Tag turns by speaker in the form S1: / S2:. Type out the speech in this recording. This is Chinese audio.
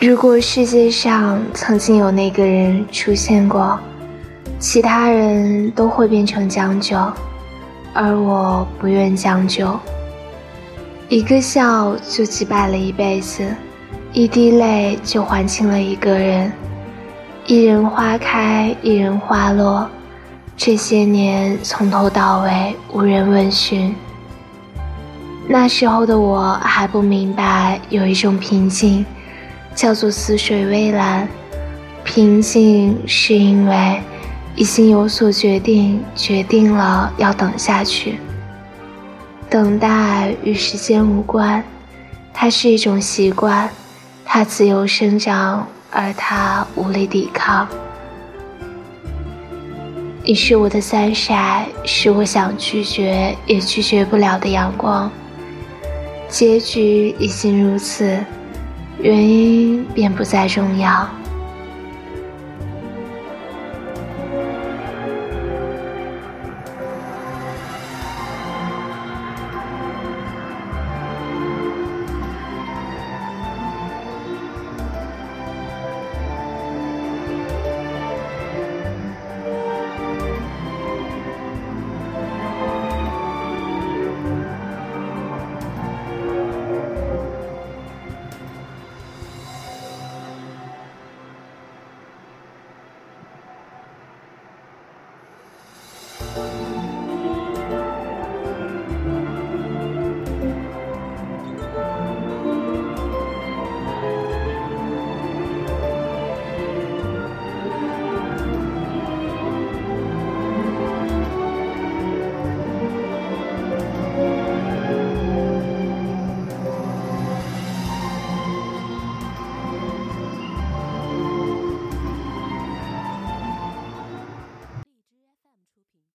S1: 如果世界上曾经有那个人出现过，其他人都会变成将就，而我不愿将就。一个笑就击败了一辈子，一滴泪就还清了一个人。一人花开，一人花落，这些年从头到尾无人问询。那时候的我还不明白，有一种平静。叫做死水微澜，平静是因为已经有所决定，决定了要等下去。等待与时间无关，它是一种习惯，它自由生长，而它无力抵抗。你是我的三晒，是我想拒绝也拒绝不了的阳光。结局已经如此。原因便不再重要。